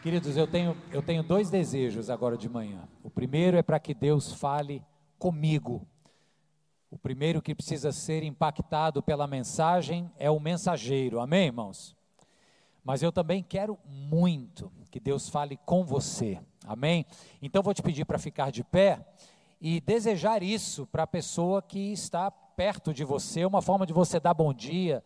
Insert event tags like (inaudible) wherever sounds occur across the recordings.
Queridos, eu tenho, eu tenho dois desejos agora de manhã. O primeiro é para que Deus fale comigo. O primeiro que precisa ser impactado pela mensagem é o mensageiro, amém, irmãos? Mas eu também quero muito que Deus fale com você, amém? Então vou te pedir para ficar de pé e desejar isso para a pessoa que está perto de você, uma forma de você dar bom dia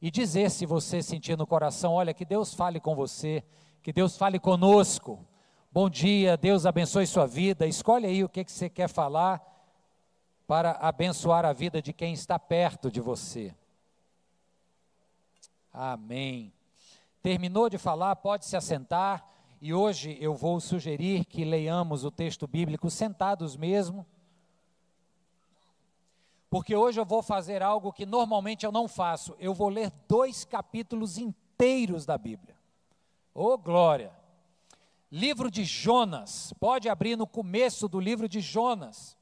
e dizer se você sentir no coração, olha, que Deus fale com você que Deus fale conosco. Bom dia, Deus abençoe sua vida. Escolhe aí o que, que você quer falar para abençoar a vida de quem está perto de você. Amém. Terminou de falar, pode se assentar. E hoje eu vou sugerir que leiamos o texto bíblico sentados mesmo. Porque hoje eu vou fazer algo que normalmente eu não faço. Eu vou ler dois capítulos inteiros da Bíblia. Ô oh, glória! Livro de Jonas, pode abrir no começo do livro de Jonas,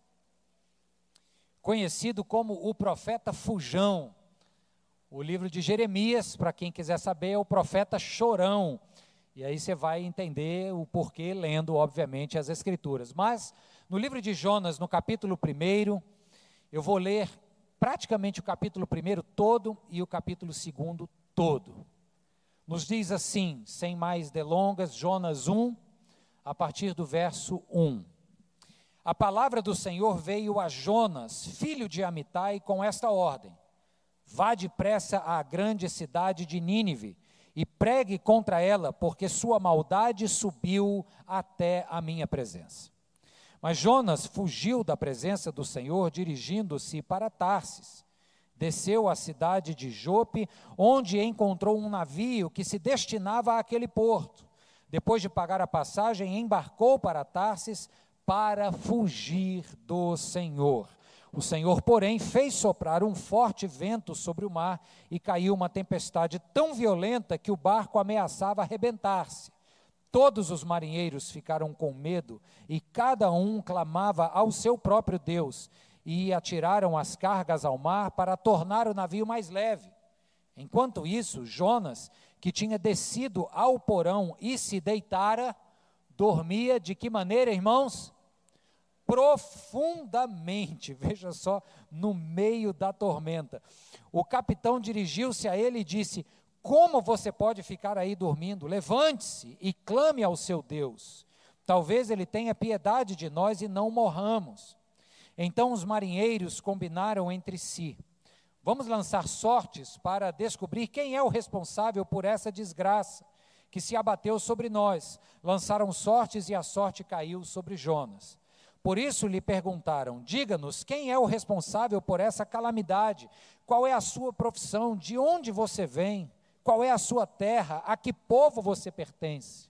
conhecido como o profeta Fujão. O livro de Jeremias, para quem quiser saber, é o profeta Chorão. E aí você vai entender o porquê lendo, obviamente, as Escrituras. Mas no livro de Jonas, no capítulo 1, eu vou ler praticamente o capítulo 1 todo e o capítulo 2 todo nos diz assim, sem mais delongas, Jonas 1, a partir do verso 1. A palavra do Senhor veio a Jonas, filho de Amitai, com esta ordem: Vá depressa à grande cidade de Nínive e pregue contra ela, porque sua maldade subiu até a minha presença. Mas Jonas fugiu da presença do Senhor, dirigindo-se para Tarsis Desceu à cidade de Jope, onde encontrou um navio que se destinava àquele porto. Depois de pagar a passagem, embarcou para Tarsis para fugir do Senhor. O Senhor, porém, fez soprar um forte vento sobre o mar e caiu uma tempestade tão violenta que o barco ameaçava arrebentar-se. Todos os marinheiros ficaram com medo e cada um clamava ao seu próprio Deus e atiraram as cargas ao mar para tornar o navio mais leve. Enquanto isso, Jonas, que tinha descido ao porão e se deitara, dormia de que maneira, irmãos? Profundamente, (laughs) veja só, no meio da tormenta. O capitão dirigiu-se a ele e disse: Como você pode ficar aí dormindo? Levante-se e clame ao seu Deus. Talvez ele tenha piedade de nós e não morramos. Então os marinheiros combinaram entre si: Vamos lançar sortes para descobrir quem é o responsável por essa desgraça que se abateu sobre nós. Lançaram sortes e a sorte caiu sobre Jonas. Por isso lhe perguntaram: Diga-nos quem é o responsável por essa calamidade? Qual é a sua profissão? De onde você vem? Qual é a sua terra? A que povo você pertence?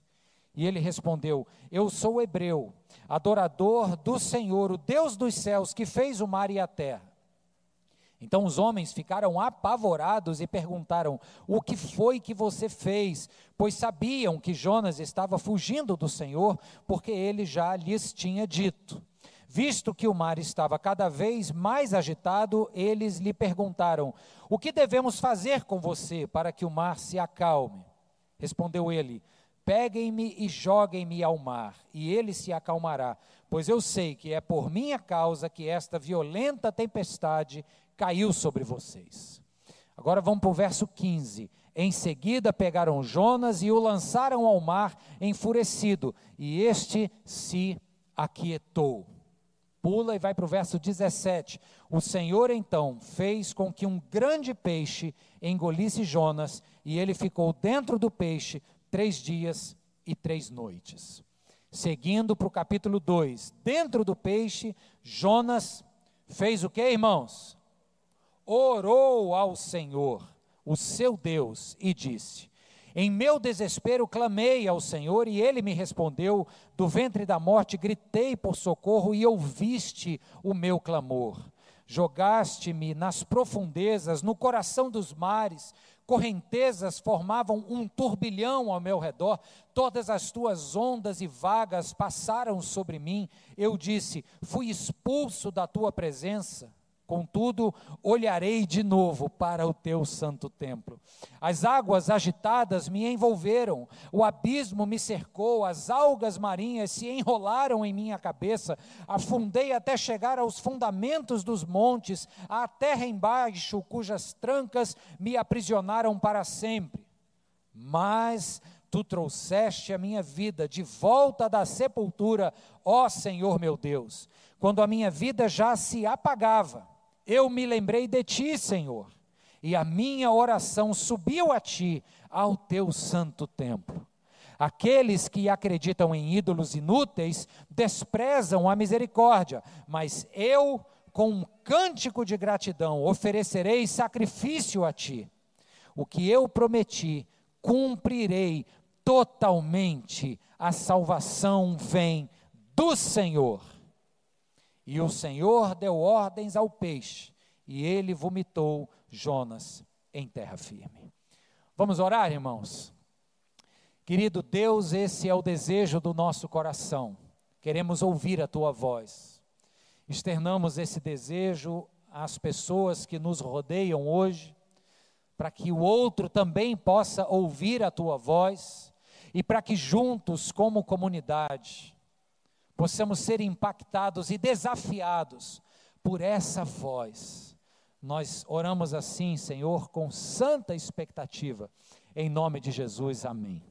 E ele respondeu: Eu sou hebreu adorador do Senhor, o Deus dos céus, que fez o mar e a terra. Então os homens ficaram apavorados e perguntaram: O que foi que você fez? Pois sabiam que Jonas estava fugindo do Senhor, porque ele já lhes tinha dito. Visto que o mar estava cada vez mais agitado, eles lhe perguntaram: O que devemos fazer com você para que o mar se acalme? Respondeu ele: Peguem-me e joguem-me ao mar, e ele se acalmará, pois eu sei que é por minha causa que esta violenta tempestade caiu sobre vocês. Agora vamos para o verso 15. Em seguida pegaram Jonas e o lançaram ao mar enfurecido, e este se aquietou. Pula e vai para o verso 17. O Senhor então fez com que um grande peixe engolisse Jonas, e ele ficou dentro do peixe três dias e três noites. Seguindo para o capítulo 2, dentro do peixe, Jonas fez o que, irmãos? Orou ao Senhor, o seu Deus, e disse: Em meu desespero clamei ao Senhor e ele me respondeu. Do ventre da morte gritei por socorro e ouviste o meu clamor. Jogaste-me nas profundezas, no coração dos mares, correntezas formavam um turbilhão ao meu redor, todas as tuas ondas e vagas passaram sobre mim. Eu disse: Fui expulso da tua presença. Contudo, olharei de novo para o teu santo templo. As águas agitadas me envolveram, o abismo me cercou, as algas marinhas se enrolaram em minha cabeça, afundei até chegar aos fundamentos dos montes, à terra embaixo, cujas trancas me aprisionaram para sempre. Mas tu trouxeste a minha vida de volta da sepultura, ó Senhor meu Deus, quando a minha vida já se apagava eu me lembrei de ti, Senhor, e a minha oração subiu a ti, ao teu santo templo. Aqueles que acreditam em ídolos inúteis desprezam a misericórdia, mas eu, com um cântico de gratidão, oferecerei sacrifício a ti. O que eu prometi, cumprirei totalmente. A salvação vem do Senhor. E o Senhor deu ordens ao peixe, e ele vomitou Jonas em terra firme. Vamos orar, irmãos? Querido Deus, esse é o desejo do nosso coração. Queremos ouvir a tua voz. Externamos esse desejo às pessoas que nos rodeiam hoje, para que o outro também possa ouvir a tua voz e para que juntos, como comunidade, possamos ser impactados e desafiados por essa voz. Nós oramos assim, Senhor, com santa expectativa, em nome de Jesus, amém.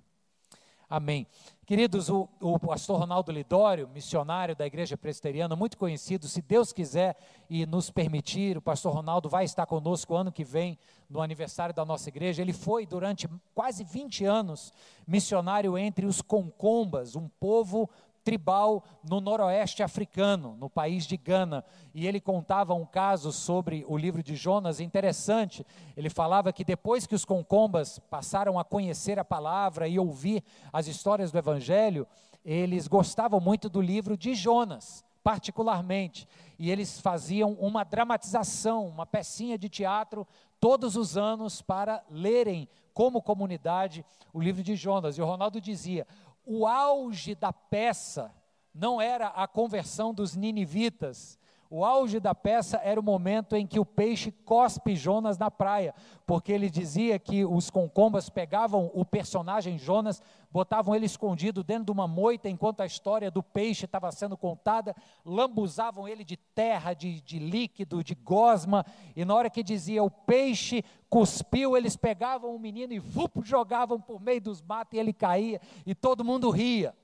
Amém. Queridos, o, o, pastor Ronaldo Lidório, missionário da Igreja Presbiteriana, muito conhecido, se Deus quiser e nos permitir, o pastor Ronaldo vai estar conosco ano que vem, no aniversário da nossa igreja. Ele foi durante quase 20 anos missionário entre os concombas, um povo tribal no noroeste africano, no país de Gana. E ele contava um caso sobre o livro de Jonas interessante. Ele falava que depois que os concombas passaram a conhecer a palavra e ouvir as histórias do evangelho, eles gostavam muito do livro de Jonas particularmente, e eles faziam uma dramatização, uma pecinha de teatro todos os anos para lerem como comunidade o livro de Jonas. E o Ronaldo dizia: o auge da peça não era a conversão dos ninivitas. O auge da peça era o momento em que o peixe cospe Jonas na praia, porque ele dizia que os concombas pegavam o personagem Jonas, botavam ele escondido dentro de uma moita enquanto a história do peixe estava sendo contada, lambuzavam ele de terra, de, de líquido, de gosma, e na hora que dizia o peixe cuspiu, eles pegavam o menino e vup, jogavam por meio dos matos e ele caía, e todo mundo ria.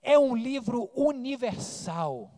É um livro universal.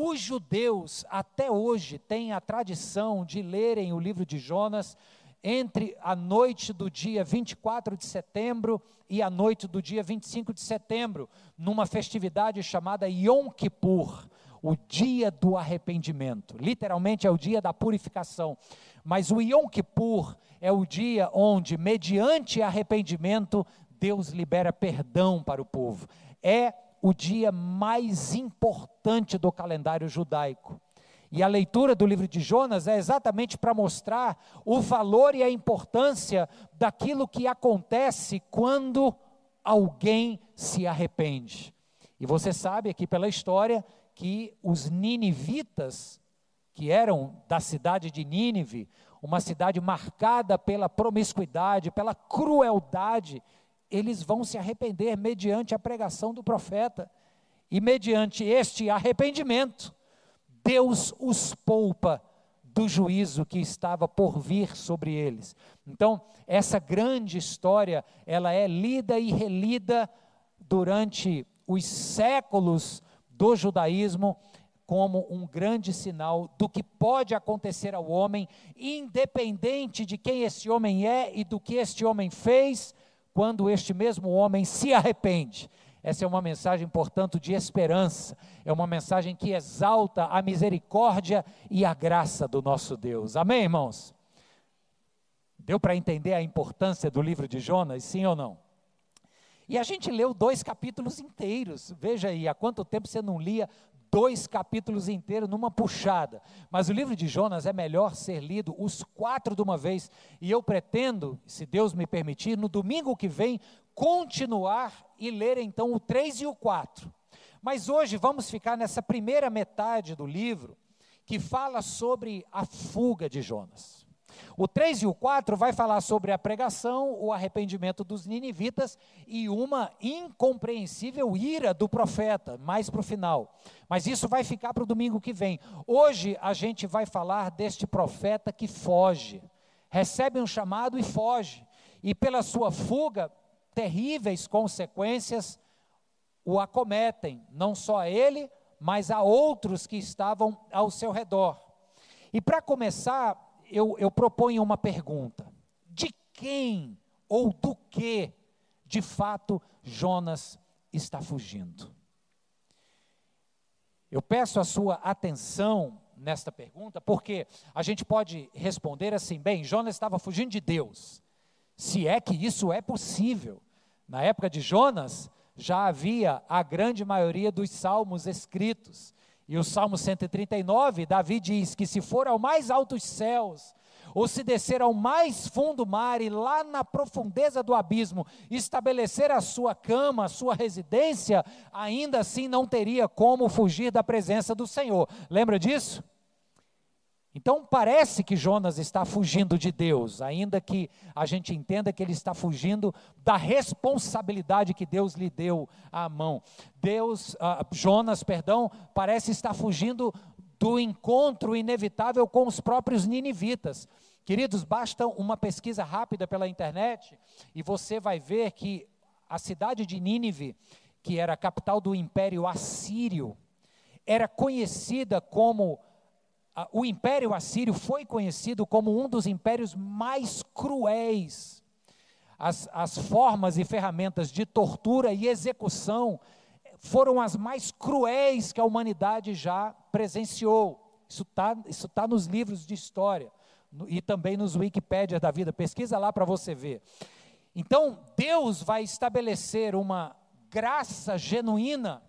Os judeus até hoje têm a tradição de lerem o livro de Jonas entre a noite do dia 24 de setembro e a noite do dia 25 de setembro, numa festividade chamada Yom Kippur, o dia do arrependimento. Literalmente é o dia da purificação. Mas o Yom Kippur é o dia onde, mediante arrependimento, Deus libera perdão para o povo. É o dia mais importante do calendário judaico. E a leitura do livro de Jonas é exatamente para mostrar o valor e a importância daquilo que acontece quando alguém se arrepende. E você sabe aqui pela história que os ninivitas, que eram da cidade de Nínive, uma cidade marcada pela promiscuidade, pela crueldade, eles vão se arrepender mediante a pregação do profeta. E mediante este arrependimento, Deus os poupa do juízo que estava por vir sobre eles. Então, essa grande história, ela é lida e relida durante os séculos do judaísmo como um grande sinal do que pode acontecer ao homem, independente de quem esse homem é e do que este homem fez, quando este mesmo homem se arrepende essa é uma mensagem, portanto, de esperança, é uma mensagem que exalta a misericórdia e a graça do nosso Deus. Amém, irmãos? Deu para entender a importância do livro de Jonas, sim ou não? E a gente leu dois capítulos inteiros. Veja aí, há quanto tempo você não lia dois capítulos inteiros numa puxada. Mas o livro de Jonas é melhor ser lido os quatro de uma vez. E eu pretendo, se Deus me permitir, no domingo que vem, continuar e ler então o 3 e o 4. Mas hoje vamos ficar nessa primeira metade do livro, que fala sobre a fuga de Jonas. O 3 e o 4 vai falar sobre a pregação, o arrependimento dos ninivitas e uma incompreensível ira do profeta, mais para o final. Mas isso vai ficar para o domingo que vem. Hoje a gente vai falar deste profeta que foge, recebe um chamado e foge. E pela sua fuga, terríveis consequências o acometem, não só a ele, mas a outros que estavam ao seu redor. E para começar, eu, eu proponho uma pergunta: de quem ou do que, de fato, Jonas está fugindo? Eu peço a sua atenção nesta pergunta, porque a gente pode responder assim: bem, Jonas estava fugindo de Deus, se é que isso é possível. Na época de Jonas, já havia a grande maioria dos salmos escritos. E o Salmo 139, Davi diz que se for ao mais altos céus, ou se descer ao mais fundo mar e lá na profundeza do abismo estabelecer a sua cama, a sua residência, ainda assim não teria como fugir da presença do Senhor. Lembra disso? Então parece que Jonas está fugindo de Deus, ainda que a gente entenda que ele está fugindo da responsabilidade que Deus lhe deu à mão. Deus, uh, Jonas, perdão, parece estar fugindo do encontro inevitável com os próprios ninivitas. Queridos, basta uma pesquisa rápida pela internet e você vai ver que a cidade de Nínive, que era a capital do Império Assírio, era conhecida como o Império Assírio foi conhecido como um dos impérios mais cruéis. As, as formas e ferramentas de tortura e execução foram as mais cruéis que a humanidade já presenciou. Isso está isso tá nos livros de história e também nos Wikipédia da vida. Pesquisa lá para você ver. Então, Deus vai estabelecer uma graça genuína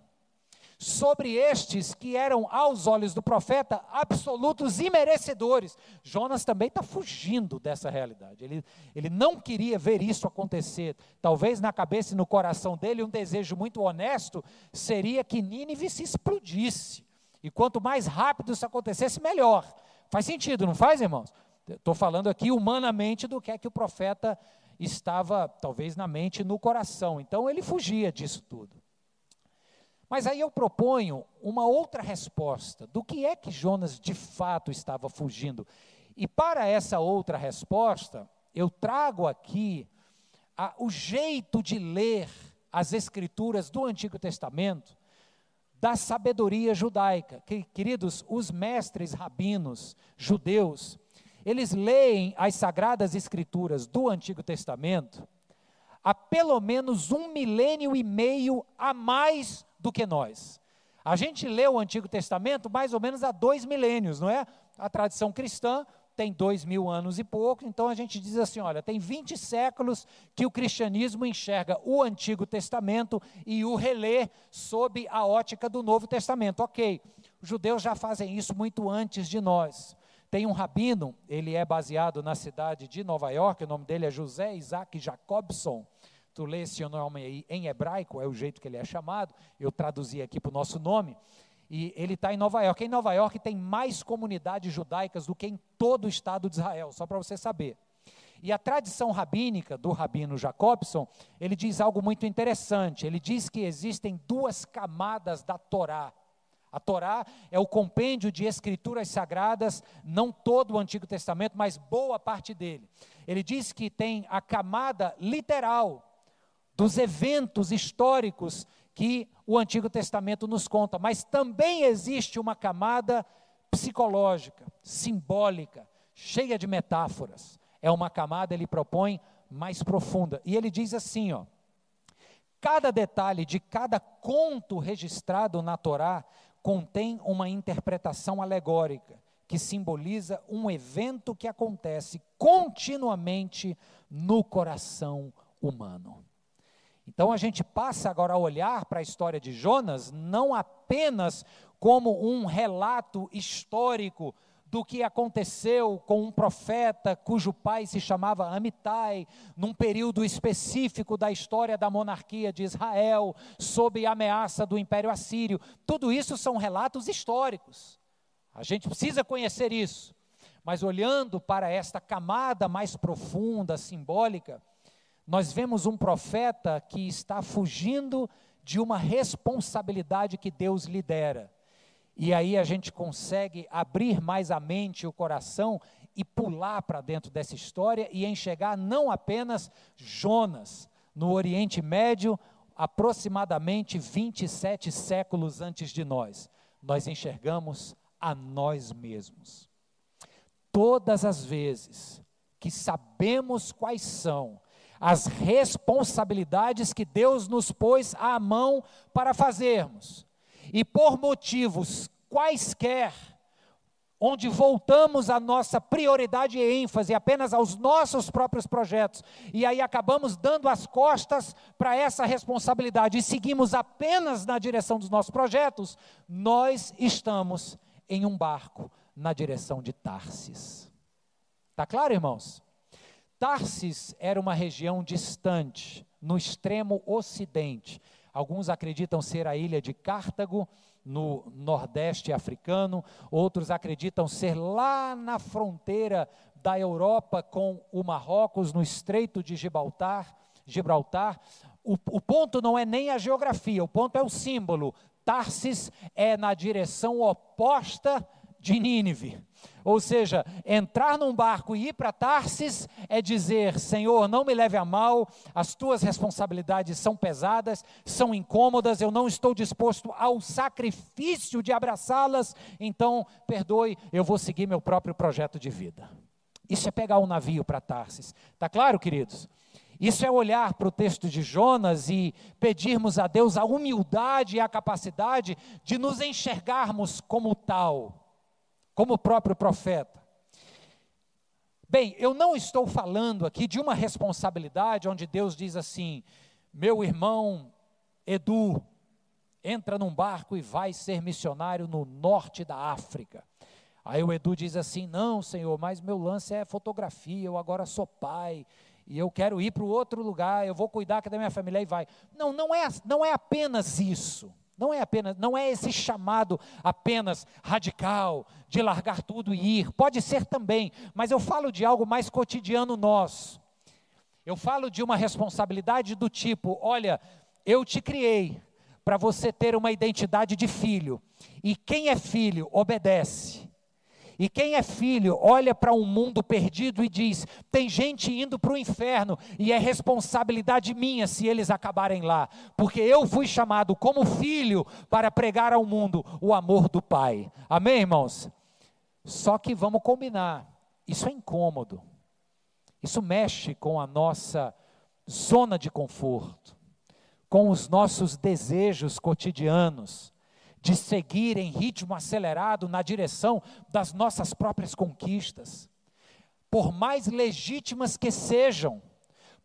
sobre estes que eram, aos olhos do profeta, absolutos imerecedores. Jonas também está fugindo dessa realidade. Ele, ele não queria ver isso acontecer. Talvez na cabeça e no coração dele, um desejo muito honesto seria que Nínive se explodisse. E quanto mais rápido isso acontecesse, melhor. Faz sentido, não faz, irmãos? Estou falando aqui humanamente do que é que o profeta estava, talvez, na mente e no coração. Então ele fugia disso tudo. Mas aí eu proponho uma outra resposta do que é que Jonas de fato estava fugindo. E para essa outra resposta, eu trago aqui a, o jeito de ler as escrituras do Antigo Testamento da sabedoria judaica. Que, queridos, os mestres rabinos judeus, eles leem as sagradas escrituras do Antigo Testamento há pelo menos um milênio e meio a mais do que nós. A gente lê o Antigo Testamento mais ou menos há dois milênios, não é? A tradição cristã tem dois mil anos e pouco, então a gente diz assim: olha, tem 20 séculos que o cristianismo enxerga o Antigo Testamento e o relê sob a ótica do Novo Testamento. Ok, os judeus já fazem isso muito antes de nós. Tem um rabino, ele é baseado na cidade de Nova York, o nome dele é José Isaac Jacobson tu lê esse nome aí em hebraico, é o jeito que ele é chamado, eu traduzi aqui para o nosso nome, e ele está em Nova York. Em Nova York tem mais comunidades judaicas do que em todo o estado de Israel, só para você saber. E a tradição rabínica do rabino Jacobson, ele diz algo muito interessante. Ele diz que existem duas camadas da Torá. A Torá é o compêndio de escrituras sagradas, não todo o Antigo Testamento, mas boa parte dele. Ele diz que tem a camada literal, dos eventos históricos que o Antigo Testamento nos conta, mas também existe uma camada psicológica, simbólica, cheia de metáforas. É uma camada, ele propõe, mais profunda. E ele diz assim, ó: Cada detalhe de cada conto registrado na Torá contém uma interpretação alegórica que simboliza um evento que acontece continuamente no coração humano. Então a gente passa agora a olhar para a história de Jonas não apenas como um relato histórico do que aconteceu com um profeta cujo pai se chamava Amitai, num período específico da história da monarquia de Israel, sob a ameaça do Império Assírio. Tudo isso são relatos históricos. A gente precisa conhecer isso. Mas olhando para esta camada mais profunda, simbólica, nós vemos um profeta que está fugindo de uma responsabilidade que Deus lhe dera. E aí a gente consegue abrir mais a mente e o coração e pular para dentro dessa história e enxergar não apenas Jonas, no Oriente Médio, aproximadamente 27 séculos antes de nós. Nós enxergamos a nós mesmos. Todas as vezes que sabemos quais são as responsabilidades que Deus nos pôs à mão para fazermos, e por motivos quaisquer, onde voltamos a nossa prioridade e ênfase apenas aos nossos próprios projetos, e aí acabamos dando as costas para essa responsabilidade e seguimos apenas na direção dos nossos projetos, nós estamos em um barco na direção de Tarsis. Está claro, irmãos? Tarsis era uma região distante, no extremo ocidente. Alguns acreditam ser a ilha de Cartago, no nordeste africano, outros acreditam ser lá na fronteira da Europa com o Marrocos, no estreito de Gibraltar. Gibraltar. O, o ponto não é nem a geografia, o ponto é o símbolo. Tarsis é na direção oposta de Nínive. Ou seja, entrar num barco e ir para Tarsis é dizer: Senhor, não me leve a mal, as tuas responsabilidades são pesadas, são incômodas, eu não estou disposto ao sacrifício de abraçá-las, então perdoe, eu vou seguir meu próprio projeto de vida. Isso é pegar um navio para Tarsis. Está claro, queridos? Isso é olhar para o texto de Jonas e pedirmos a Deus a humildade e a capacidade de nos enxergarmos como tal como o próprio profeta. Bem, eu não estou falando aqui de uma responsabilidade onde Deus diz assim: meu irmão Edu, entra num barco e vai ser missionário no norte da África. Aí o Edu diz assim: Não, senhor, mas meu lance é fotografia, eu agora sou pai, e eu quero ir para o outro lugar, eu vou cuidar da minha família e vai. Não, não é, não é apenas isso. Não é apenas, não é esse chamado apenas radical de largar tudo e ir. Pode ser também, mas eu falo de algo mais cotidiano nosso. Eu falo de uma responsabilidade do tipo, olha, eu te criei para você ter uma identidade de filho. E quem é filho obedece. E quem é filho olha para um mundo perdido e diz: tem gente indo para o inferno e é responsabilidade minha se eles acabarem lá, porque eu fui chamado como filho para pregar ao mundo o amor do Pai. Amém, irmãos? Só que vamos combinar, isso é incômodo, isso mexe com a nossa zona de conforto, com os nossos desejos cotidianos de seguir em ritmo acelerado na direção das nossas próprias conquistas. Por mais legítimas que sejam,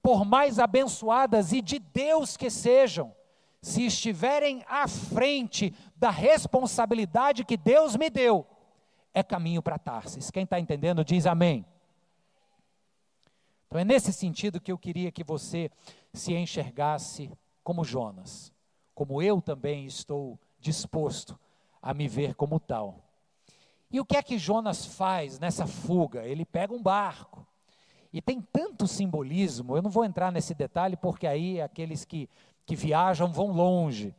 por mais abençoadas e de Deus que sejam, se estiverem à frente da responsabilidade que Deus me deu, é caminho para Tarsis. Quem está entendendo diz amém. Então é nesse sentido que eu queria que você se enxergasse como Jonas, como eu também estou disposto a me ver como tal. E o que é que Jonas faz nessa fuga? Ele pega um barco. E tem tanto simbolismo, eu não vou entrar nesse detalhe porque aí aqueles que, que viajam vão longe.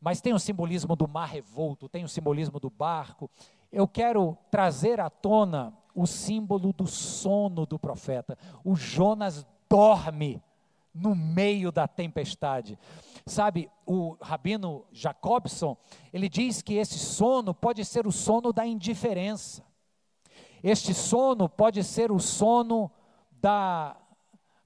Mas tem o simbolismo do mar revolto, tem o simbolismo do barco. Eu quero trazer à tona o símbolo do sono do profeta. O Jonas dorme no meio da tempestade. Sabe, o rabino Jacobson, ele diz que esse sono pode ser o sono da indiferença. Este sono pode ser o sono da,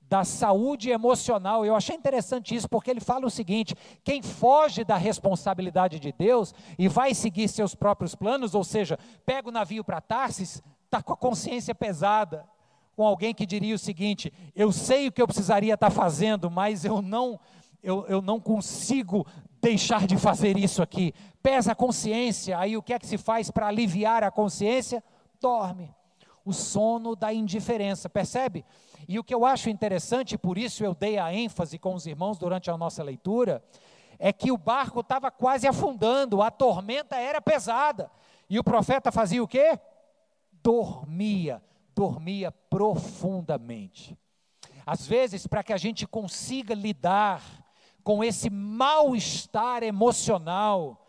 da saúde emocional. Eu achei interessante isso, porque ele fala o seguinte: quem foge da responsabilidade de Deus e vai seguir seus próprios planos, ou seja, pega o navio para Tarsis, está com a consciência pesada com alguém que diria o seguinte: eu sei o que eu precisaria estar fazendo, mas eu não, eu, eu não consigo deixar de fazer isso aqui. Pesa a consciência, aí o que é que se faz para aliviar a consciência? Dorme. O sono da indiferença, percebe? E o que eu acho interessante, por isso eu dei a ênfase com os irmãos durante a nossa leitura, é que o barco estava quase afundando, a tormenta era pesada. E o profeta fazia o quê? Dormia, dormia profundamente. Às vezes, para que a gente consiga lidar com esse mal-estar emocional,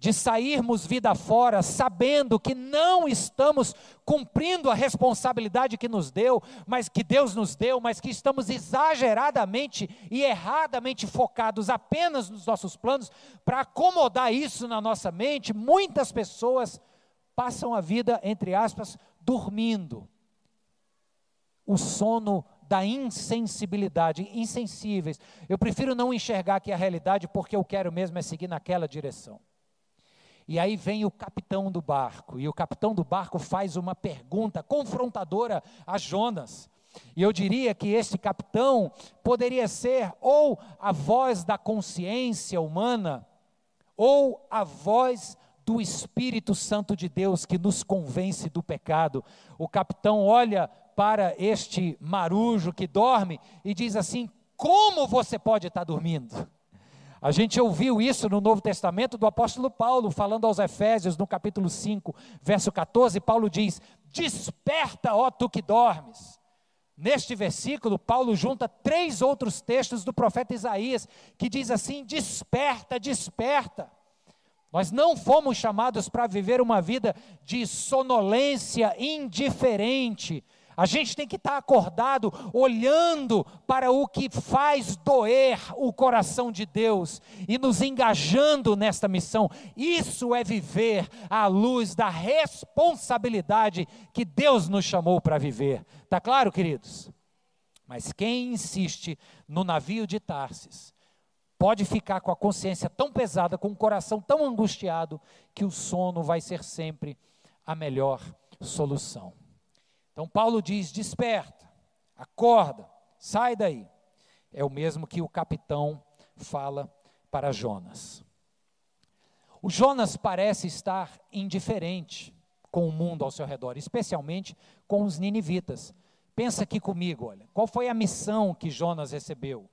de sairmos vida fora sabendo que não estamos cumprindo a responsabilidade que nos deu, mas que Deus nos deu, mas que estamos exageradamente e erradamente focados apenas nos nossos planos, para acomodar isso na nossa mente, muitas pessoas passam a vida, entre aspas, dormindo. O sono da insensibilidade, insensíveis. Eu prefiro não enxergar aqui a realidade porque eu quero mesmo é seguir naquela direção. E aí vem o capitão do barco, e o capitão do barco faz uma pergunta confrontadora a Jonas. E eu diria que esse capitão poderia ser ou a voz da consciência humana, ou a voz do Espírito Santo de Deus que nos convence do pecado. O capitão olha para este marujo que dorme e diz assim: Como você pode estar dormindo? A gente ouviu isso no Novo Testamento do apóstolo Paulo, falando aos Efésios, no capítulo 5, verso 14, Paulo diz: Desperta, ó tu que dormes. Neste versículo, Paulo junta três outros textos do profeta Isaías, que diz assim: Desperta, desperta. Nós não fomos chamados para viver uma vida de sonolência indiferente, a gente tem que estar acordado, olhando para o que faz doer o coração de Deus e nos engajando nesta missão. Isso é viver à luz da responsabilidade que Deus nos chamou para viver. Tá claro, queridos? Mas quem insiste no navio de Tarsis pode ficar com a consciência tão pesada, com o coração tão angustiado, que o sono vai ser sempre a melhor solução. Então Paulo diz: desperta, acorda, sai daí. É o mesmo que o capitão fala para Jonas. O Jonas parece estar indiferente com o mundo ao seu redor, especialmente com os ninivitas. Pensa aqui comigo, olha, qual foi a missão que Jonas recebeu?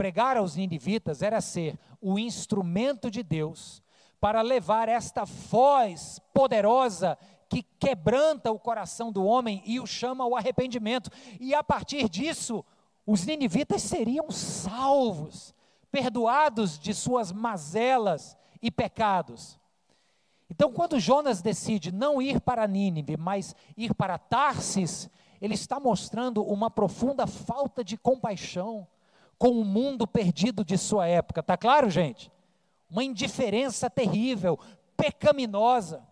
Pregar aos ninivitas era ser o instrumento de Deus para levar esta voz poderosa que quebranta o coração do homem e o chama ao arrependimento. E a partir disso, os ninivitas seriam salvos, perdoados de suas mazelas e pecados. Então, quando Jonas decide não ir para Nínive, mas ir para Tarsis, ele está mostrando uma profunda falta de compaixão com o mundo perdido de sua época. Tá claro, gente? Uma indiferença terrível, pecaminosa.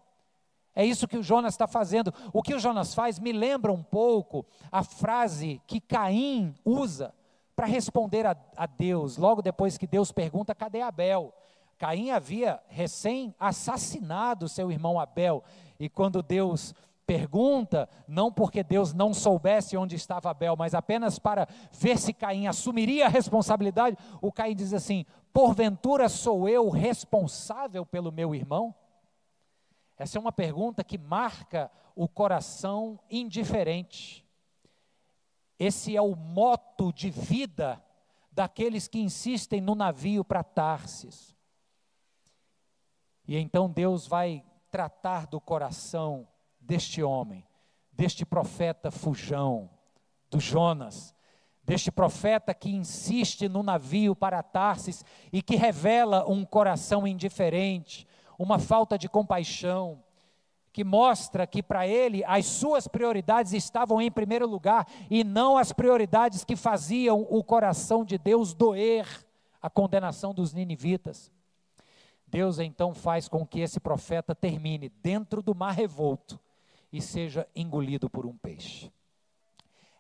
É isso que o Jonas está fazendo. O que o Jonas faz me lembra um pouco a frase que Caim usa para responder a, a, Deus, logo depois que Deus pergunta: cadê Abel? Caim havia recém assassinado seu irmão Abel, e quando Deus pergunta, não porque Deus não soubesse onde estava Abel, mas apenas para ver se Caim assumiria a responsabilidade, o Caim diz assim: porventura sou eu responsável pelo meu irmão? Essa é uma pergunta que marca o coração indiferente. Esse é o moto de vida daqueles que insistem no navio para Tarsis. E então Deus vai tratar do coração deste homem, deste profeta fujão, do Jonas, deste profeta que insiste no navio para Tarsis e que revela um coração indiferente, uma falta de compaixão, que mostra que para ele as suas prioridades estavam em primeiro lugar e não as prioridades que faziam o coração de Deus doer a condenação dos ninivitas. Deus então faz com que esse profeta termine dentro do mar revolto e seja engolido por um peixe.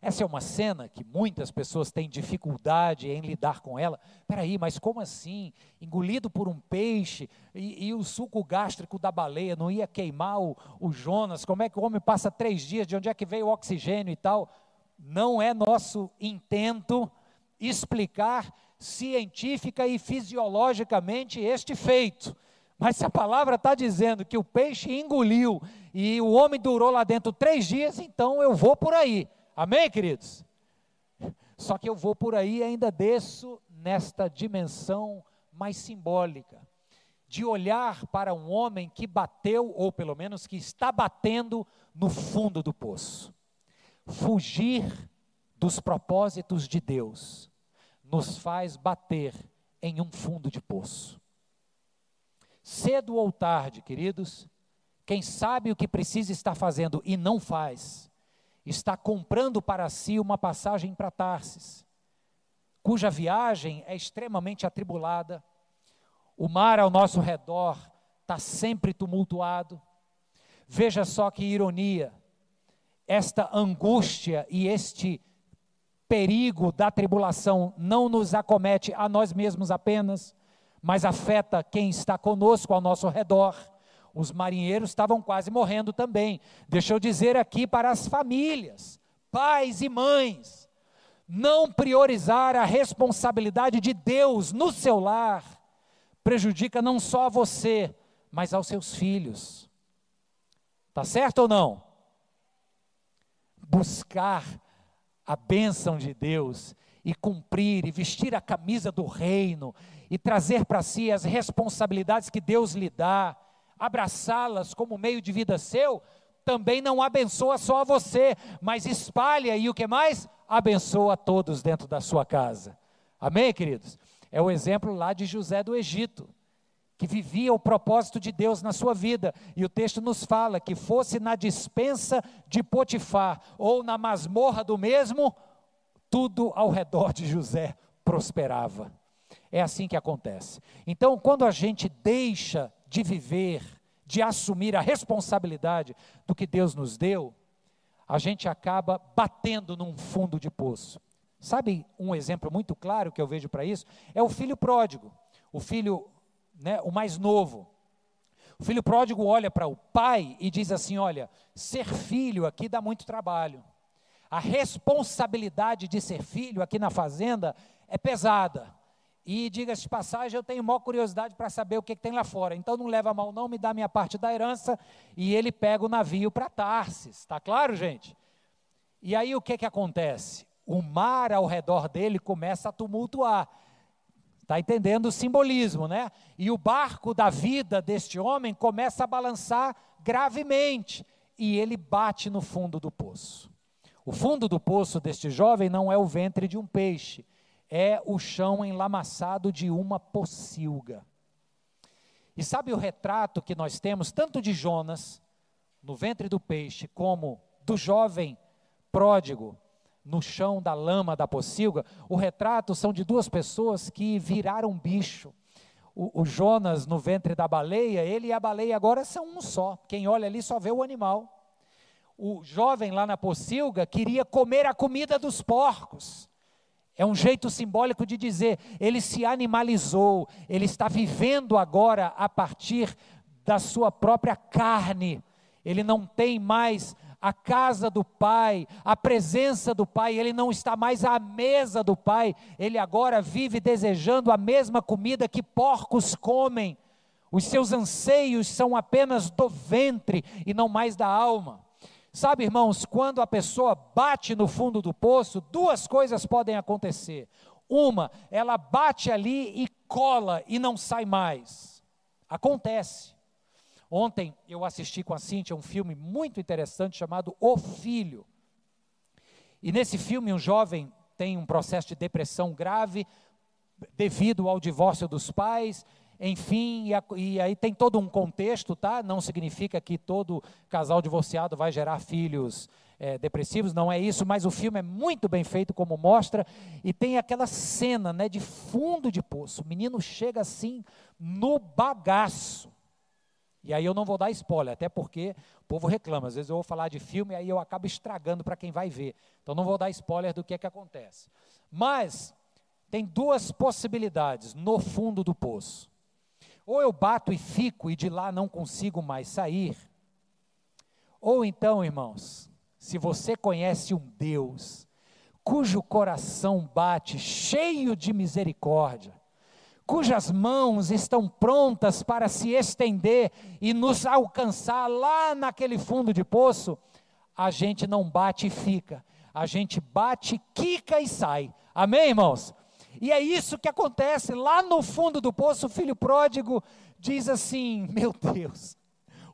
Essa é uma cena que muitas pessoas têm dificuldade em lidar com ela. Peraí, mas como assim? Engolido por um peixe e, e o suco gástrico da baleia não ia queimar o, o Jonas? Como é que o homem passa três dias? De onde é que veio o oxigênio e tal? Não é nosso intento explicar científica e fisiologicamente este feito. Mas se a palavra está dizendo que o peixe engoliu e o homem durou lá dentro três dias, então eu vou por aí. Amém, queridos? Só que eu vou por aí e ainda desço nesta dimensão mais simbólica. de olhar para um homem que bateu, ou pelo menos que está batendo, no fundo do poço. Fugir dos propósitos de Deus nos faz bater em um fundo de poço. Cedo ou tarde, queridos, quem sabe o que precisa estar fazendo e não faz, está comprando para si uma passagem para Tarsis, cuja viagem é extremamente atribulada, o mar ao nosso redor está sempre tumultuado. Veja só que ironia, esta angústia e este perigo da tribulação não nos acomete a nós mesmos apenas, mas afeta quem está conosco ao nosso redor. Os marinheiros estavam quase morrendo também. Deixa eu dizer aqui para as famílias, pais e mães, não priorizar a responsabilidade de Deus no seu lar prejudica não só a você, mas aos seus filhos. Tá certo ou não? Buscar a bênção de Deus e cumprir e vestir a camisa do reino e trazer para si as responsabilidades que Deus lhe dá, abraçá-las como meio de vida seu, também não abençoa só a você, mas espalha e o que mais? Abençoa a todos dentro da sua casa. Amém, queridos? É o exemplo lá de José do Egito, que vivia o propósito de Deus na sua vida. E o texto nos fala que fosse na dispensa de Potifar ou na masmorra do mesmo, tudo ao redor de José prosperava. É assim que acontece. Então, quando a gente deixa de viver, de assumir a responsabilidade do que Deus nos deu, a gente acaba batendo num fundo de poço. Sabe um exemplo muito claro que eu vejo para isso? É o filho pródigo, o filho, né, o mais novo. O filho pródigo olha para o pai e diz assim: Olha, ser filho aqui dá muito trabalho. A responsabilidade de ser filho aqui na fazenda é pesada. E diga-se de passagem, eu tenho maior curiosidade para saber o que, que, tem lá fora. Então não leva mal, não, me dá minha parte da herança. E ele pega o navio para Tarsis. Está claro, gente? E aí o que, que acontece? o mar ao redor dele começa a tumultuar. Está entendendo o simbolismo, né? E o barco da vida deste homem começa a balançar gravemente e ele bate no fundo do poço. O fundo do poço deste jovem não é o ventre de um peixe, é o chão enlamaçado de uma pocilga. E sabe o retrato que nós temos tanto de Jonas no ventre do peixe como do jovem pródigo no chão da lama da pocilga, o retrato são de duas pessoas que viraram bicho. O, o, Jonas no ventre da baleia, ele e a baleia agora são um só. Quem olha ali só vê o animal. O jovem lá na pocilga queria comer a comida dos porcos. É um jeito simbólico de dizer, ele se animalizou, ele está vivendo agora a partir da sua própria carne. Ele não tem mais a casa do Pai, a presença do Pai, ele não está mais à mesa do Pai, ele agora vive desejando a mesma comida que porcos comem. Os seus anseios são apenas do ventre e não mais da alma. Sabe, irmãos, quando a pessoa bate no fundo do poço, duas coisas podem acontecer. Uma, ela bate ali e cola e não sai mais. Acontece. Ontem eu assisti com a Cíntia um filme muito interessante chamado O Filho. E nesse filme, um jovem tem um processo de depressão grave devido ao divórcio dos pais, enfim, e, a, e, aí tem todo um contexto, tá? Não significa que todo casal divorciado vai gerar filhos é, depressivos, não é isso, mas o filme é muito bem feito, como mostra, e tem aquela cena, né, de fundo de poço. O menino chega assim no bagaço. E aí eu não vou dar spoiler, até porque o povo reclama. Às vezes eu vou falar de filme e aí eu acabo estragando para quem vai ver. Então não vou dar spoiler do que é que acontece. Mas tem duas possibilidades no fundo do poço. Ou eu bato e fico e de lá não consigo mais sair. Ou então, irmãos, se você conhece um Deus cujo coração bate cheio de misericórdia, cujas mãos estão prontas para se estender e nos alcançar lá naquele fundo de poço, a gente não bate e fica, a gente bate, quica e sai. Amém, irmãos? E é isso que acontece. Lá no fundo do poço, o filho pródigo diz assim: Meu Deus.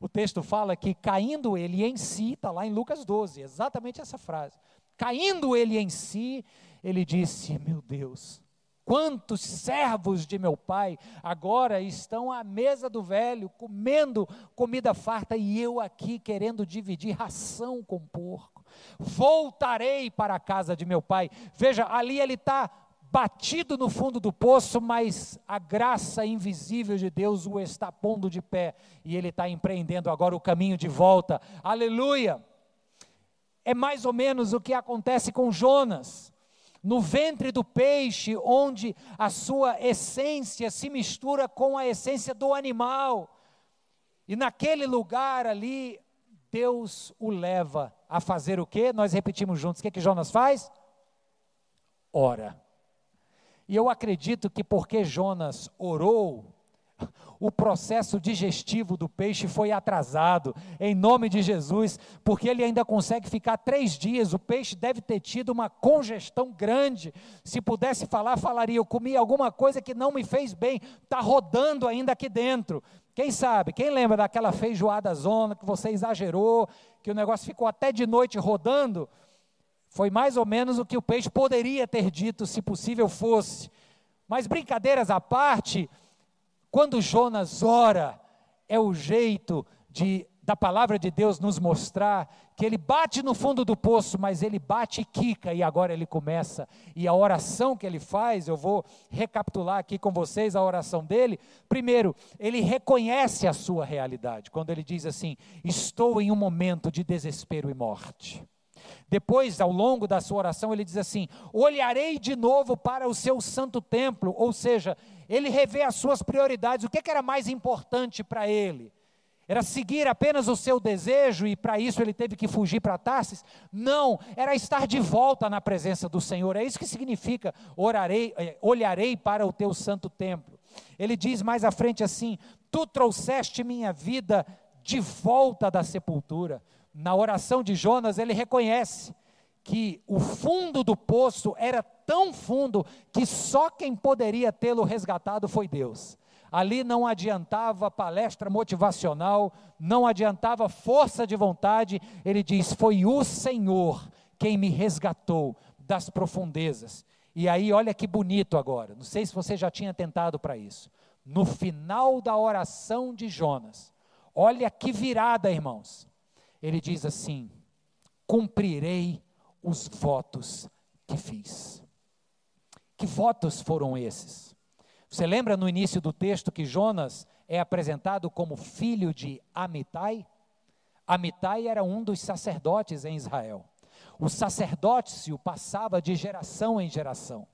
O texto fala que caindo ele em si, está lá em Lucas 12, exatamente essa frase. Caindo ele em si, ele disse: Meu Deus, quantos servos de meu pai agora estão à mesa do velho, comendo comida farta, e eu aqui querendo dividir ração com porco. Voltarei para a casa de meu pai. Veja, ali ele está batido no fundo do poço, mas a graça invisível de Deus o está pondo de pé e ele está empreendendo agora o caminho de volta. Aleluia! É mais ou menos o que acontece com Jonas. No ventre do peixe, onde a sua essência se mistura com a essência do animal. E naquele lugar ali, Deus o leva a fazer o que? Nós repetimos juntos. O que, que Jonas faz? Ora. E eu acredito que porque Jonas orou, o processo digestivo do peixe foi atrasado, em nome de Jesus, porque ele ainda consegue ficar três dias. O peixe deve ter tido uma congestão grande. Se pudesse falar, falaria: Eu comi alguma coisa que não me fez bem, está rodando ainda aqui dentro. Quem sabe, quem lembra daquela feijoada zona que você exagerou, que o negócio ficou até de noite rodando? Foi mais ou menos o que o peixe poderia ter dito, se possível fosse. Mas brincadeiras à parte, quando Jonas ora, é o jeito de da palavra de Deus nos mostrar que ele bate no fundo do poço, mas ele bate e quica, e agora ele começa. E a oração que ele faz, eu vou recapitular aqui com vocês a oração dele. Primeiro, ele reconhece a sua realidade, quando ele diz assim: Estou em um momento de desespero e morte. Depois, ao longo da sua oração, ele diz assim: Olharei de novo para o seu santo templo, ou seja, ele revê as suas prioridades. O que, que era mais importante para ele? Era seguir apenas o seu desejo e para isso ele teve que fugir para Tarsis? Não, era estar de volta na presença do Senhor. É isso que significa orarei, eh, olharei para o teu santo templo. Ele diz mais à frente assim: Tu trouxeste minha vida de volta da sepultura na oração de Jonas, ele reconhece que o fundo do poço era tão fundo que só quem poderia tê-lo resgatado foi Deus. Ali não adiantava palestra motivacional, não adiantava força de vontade, ele diz: Foi o Senhor quem me resgatou das profundezas. E aí, olha que bonito agora, não sei se você já tinha tentado para isso. No final da oração de Jonas, olha que virada, irmãos ele diz assim: cumprirei os votos que fiz. Que votos foram esses? Você lembra no início do texto que Jonas é apresentado como filho de Amitai? Amitai era um dos sacerdotes em Israel. O sacerdócio passava de geração em geração.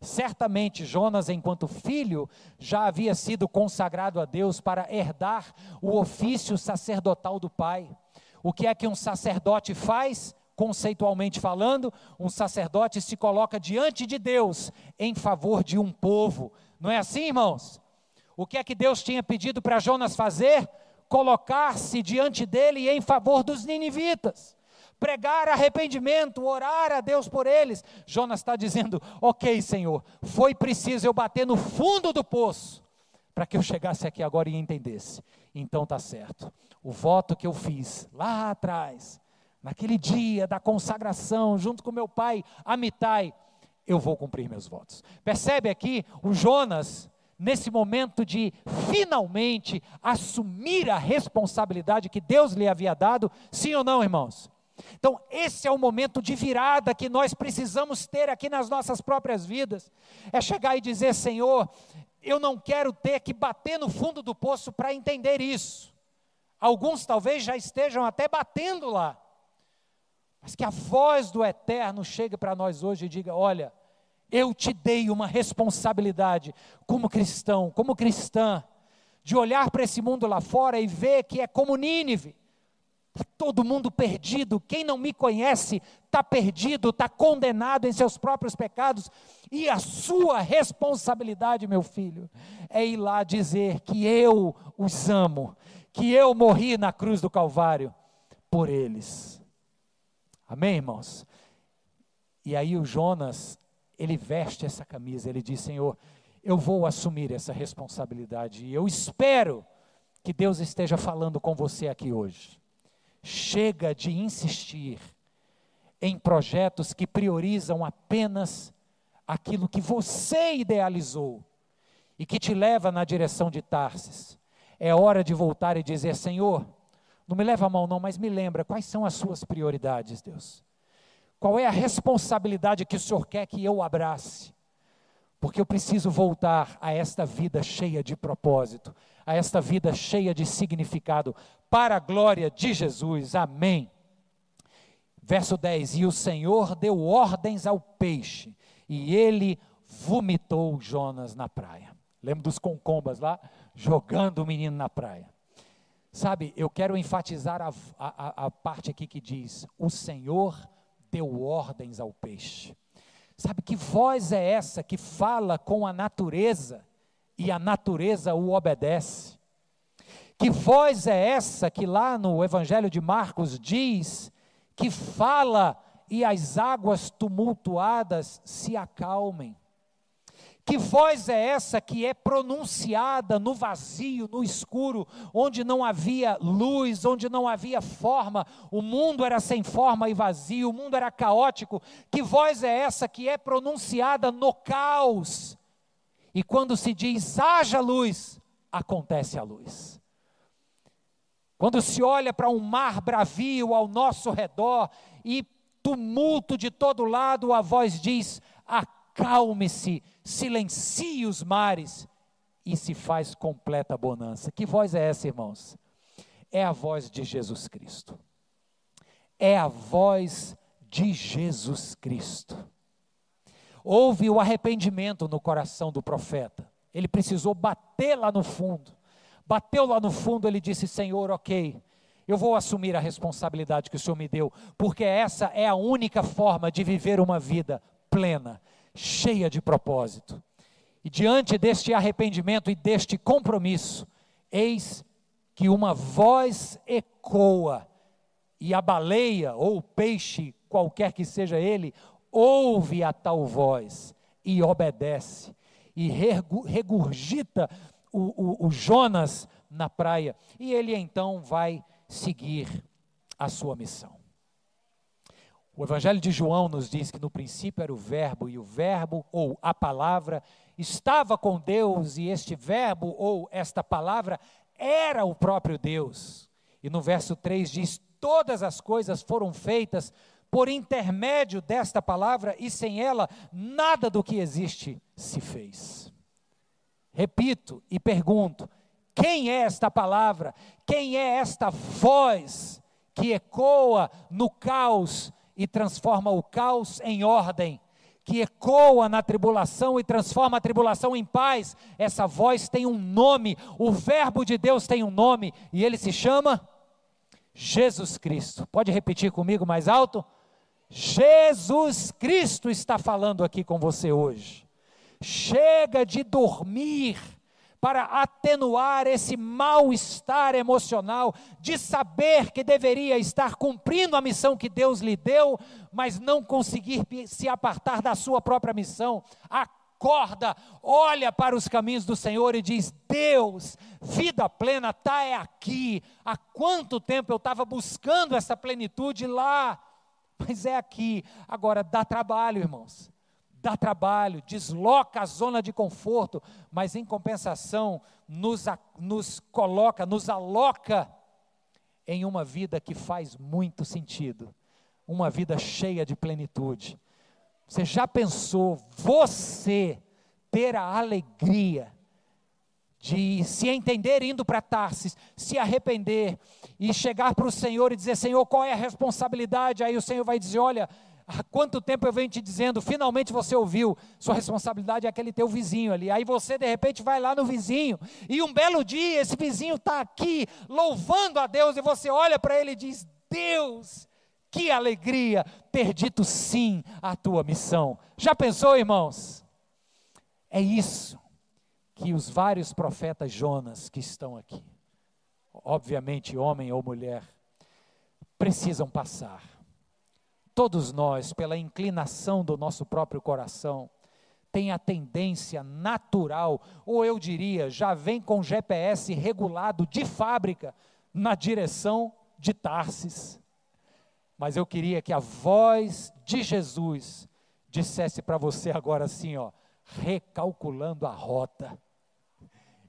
Certamente Jonas, enquanto filho, já havia sido consagrado a Deus para herdar o ofício sacerdotal do pai. O que é que um sacerdote faz? Conceitualmente falando, um sacerdote se coloca diante de Deus em favor de um povo. Não é assim, irmãos? O que é que Deus tinha pedido para Jonas fazer? Colocar-se diante dele em favor dos ninivitas pregar arrependimento, orar a Deus por eles. Jonas está dizendo: Ok, Senhor, foi preciso eu bater no fundo do poço para que eu chegasse aqui agora e entendesse. Então tá certo o voto que eu fiz lá atrás, naquele dia da consagração, junto com meu pai, Amitai, eu vou cumprir meus votos. Percebe aqui o Jonas, nesse momento de finalmente assumir a responsabilidade que Deus lhe havia dado, sim ou não, irmãos? Então, esse é o momento de virada que nós precisamos ter aqui nas nossas próprias vidas. É chegar e dizer: Senhor, eu não quero ter que bater no fundo do poço para entender isso. Alguns talvez já estejam até batendo lá. Mas que a voz do Eterno chegue para nós hoje e diga: olha, eu te dei uma responsabilidade como cristão, como cristã, de olhar para esse mundo lá fora e ver que é como Nínive. Está todo mundo perdido, quem não me conhece está perdido, está condenado em seus próprios pecados, e a sua responsabilidade, meu filho, é ir lá dizer que eu os amo, que eu morri na cruz do Calvário por eles. Amém, irmãos? E aí o Jonas, ele veste essa camisa, ele diz: Senhor, eu vou assumir essa responsabilidade e eu espero que Deus esteja falando com você aqui hoje. Chega de insistir em projetos que priorizam apenas aquilo que você idealizou e que te leva na direção de Tarsis. É hora de voltar e dizer: Senhor, não me leva a mão, não, mas me lembra quais são as suas prioridades, Deus. Qual é a responsabilidade que o Senhor quer que eu abrace? Porque eu preciso voltar a esta vida cheia de propósito, a esta vida cheia de significado, para a glória de Jesus. Amém. Verso 10: E o Senhor deu ordens ao peixe, e ele vomitou Jonas na praia. Lembra dos concombas lá? Jogando o menino na praia. Sabe, eu quero enfatizar a, a, a parte aqui que diz: O Senhor deu ordens ao peixe. Sabe que voz é essa que fala com a natureza e a natureza o obedece? Que voz é essa que lá no Evangelho de Marcos diz que fala e as águas tumultuadas se acalmem? Que voz é essa que é pronunciada no vazio, no escuro, onde não havia luz, onde não havia forma, o mundo era sem forma e vazio, o mundo era caótico? Que voz é essa que é pronunciada no caos? E quando se diz haja luz, acontece a luz. Quando se olha para um mar bravio ao nosso redor e tumulto de todo lado, a voz diz: acalme-se silencie os mares e se faz completa bonança. Que voz é essa, irmãos? É a voz de Jesus Cristo. É a voz de Jesus Cristo. Houve o arrependimento no coração do profeta. Ele precisou bater lá no fundo. Bateu lá no fundo, ele disse: Senhor, ok, eu vou assumir a responsabilidade que o Senhor me deu, porque essa é a única forma de viver uma vida plena, cheia de propósito. E diante deste arrependimento e deste compromisso, eis que uma voz ecoa, e a baleia ou o peixe, qualquer que seja ele, ouve a tal voz e obedece, e regurgita o, o, o Jonas na praia, e ele então vai seguir a sua missão. O Evangelho de João nos diz que no princípio era o Verbo, e o Verbo, ou a palavra, estava com Deus, e este Verbo, ou esta palavra, era o próprio Deus. E no verso 3 diz: Todas as coisas foram feitas por intermédio desta palavra, e sem ela, nada do que existe se fez. Repito e pergunto: quem é esta palavra? Quem é esta voz que ecoa no caos e transforma o caos em ordem, que ecoa na tribulação e transforma a tribulação em paz. Essa voz tem um nome, o Verbo de Deus tem um nome, e ele se chama Jesus Cristo. Pode repetir comigo mais alto? Jesus Cristo está falando aqui com você hoje. Chega de dormir para atenuar esse mal-estar emocional de saber que deveria estar cumprindo a missão que Deus lhe deu, mas não conseguir se apartar da sua própria missão. Acorda, olha para os caminhos do Senhor e diz: Deus, vida plena está é aqui. Há quanto tempo eu estava buscando essa plenitude lá? Mas é aqui. Agora dá trabalho, irmãos dá trabalho, desloca a zona de conforto, mas em compensação nos, nos coloca, nos aloca em uma vida que faz muito sentido, uma vida cheia de plenitude. Você já pensou você ter a alegria de se entender indo para Tarsis, se arrepender e chegar para o Senhor e dizer: Senhor, qual é a responsabilidade? Aí o Senhor vai dizer: Olha, Há quanto tempo eu venho te dizendo, finalmente você ouviu, sua responsabilidade é aquele teu vizinho ali. Aí você de repente vai lá no vizinho, e um belo dia esse vizinho está aqui louvando a Deus, e você olha para ele e diz: Deus, que alegria ter dito sim à tua missão. Já pensou, irmãos? É isso que os vários profetas Jonas que estão aqui, obviamente homem ou mulher, precisam passar todos nós, pela inclinação do nosso próprio coração, tem a tendência natural, ou eu diria, já vem com GPS regulado de fábrica na direção de Tarsis. Mas eu queria que a voz de Jesus dissesse para você agora assim, ó, recalculando a rota,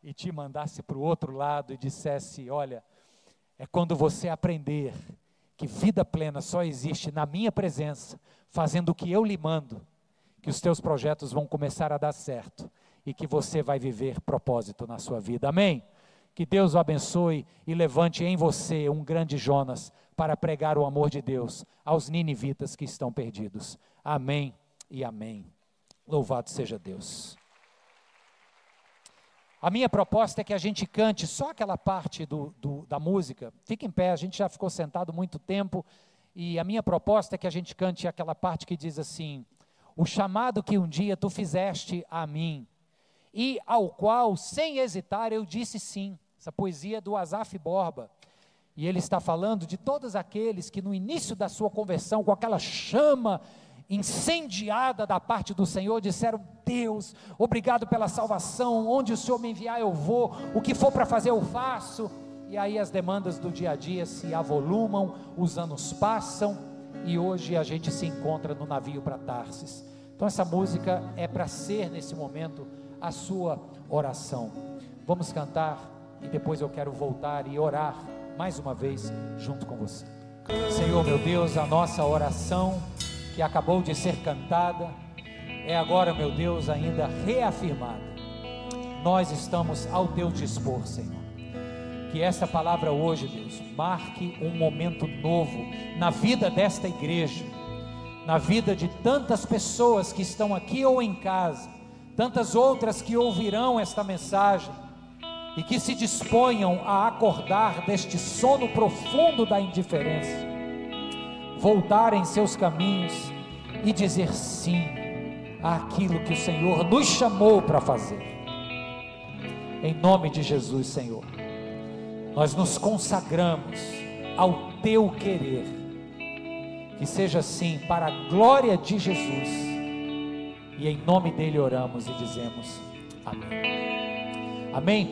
e te mandasse para o outro lado e dissesse: Olha, é quando você aprender que vida plena só existe na minha presença, fazendo o que eu lhe mando, que os teus projetos vão começar a dar certo e que você vai viver propósito na sua vida. Amém? Que Deus o abençoe e levante em você um grande Jonas para pregar o amor de Deus aos ninivitas que estão perdidos. Amém e amém. Louvado seja Deus. A minha proposta é que a gente cante só aquela parte do, do, da música. Fique em pé, a gente já ficou sentado muito tempo. E a minha proposta é que a gente cante aquela parte que diz assim: O chamado que um dia tu fizeste a mim, e ao qual, sem hesitar, eu disse sim. Essa poesia do Asaf Borba. E ele está falando de todos aqueles que no início da sua conversão, com aquela chama incendiada da parte do Senhor, disseram: Deus, obrigado pela salvação, onde o Senhor me enviar eu vou, o que for para fazer eu faço. E aí as demandas do dia a dia se avolumam, os anos passam e hoje a gente se encontra no navio para Tarsis. Então essa música é para ser nesse momento a sua oração. Vamos cantar e depois eu quero voltar e orar mais uma vez junto com você. Senhor meu Deus, a nossa oração que acabou de ser cantada, é agora, meu Deus, ainda reafirmada. Nós estamos ao teu dispor, Senhor. Que esta palavra hoje, Deus, marque um momento novo na vida desta igreja, na vida de tantas pessoas que estão aqui ou em casa, tantas outras que ouvirão esta mensagem e que se disponham a acordar deste sono profundo da indiferença voltar em seus caminhos e dizer sim àquilo que o Senhor nos chamou para fazer. Em nome de Jesus, Senhor, nós nos consagramos ao teu querer, que seja assim para a glória de Jesus, e em nome dele oramos e dizemos amém. Amém.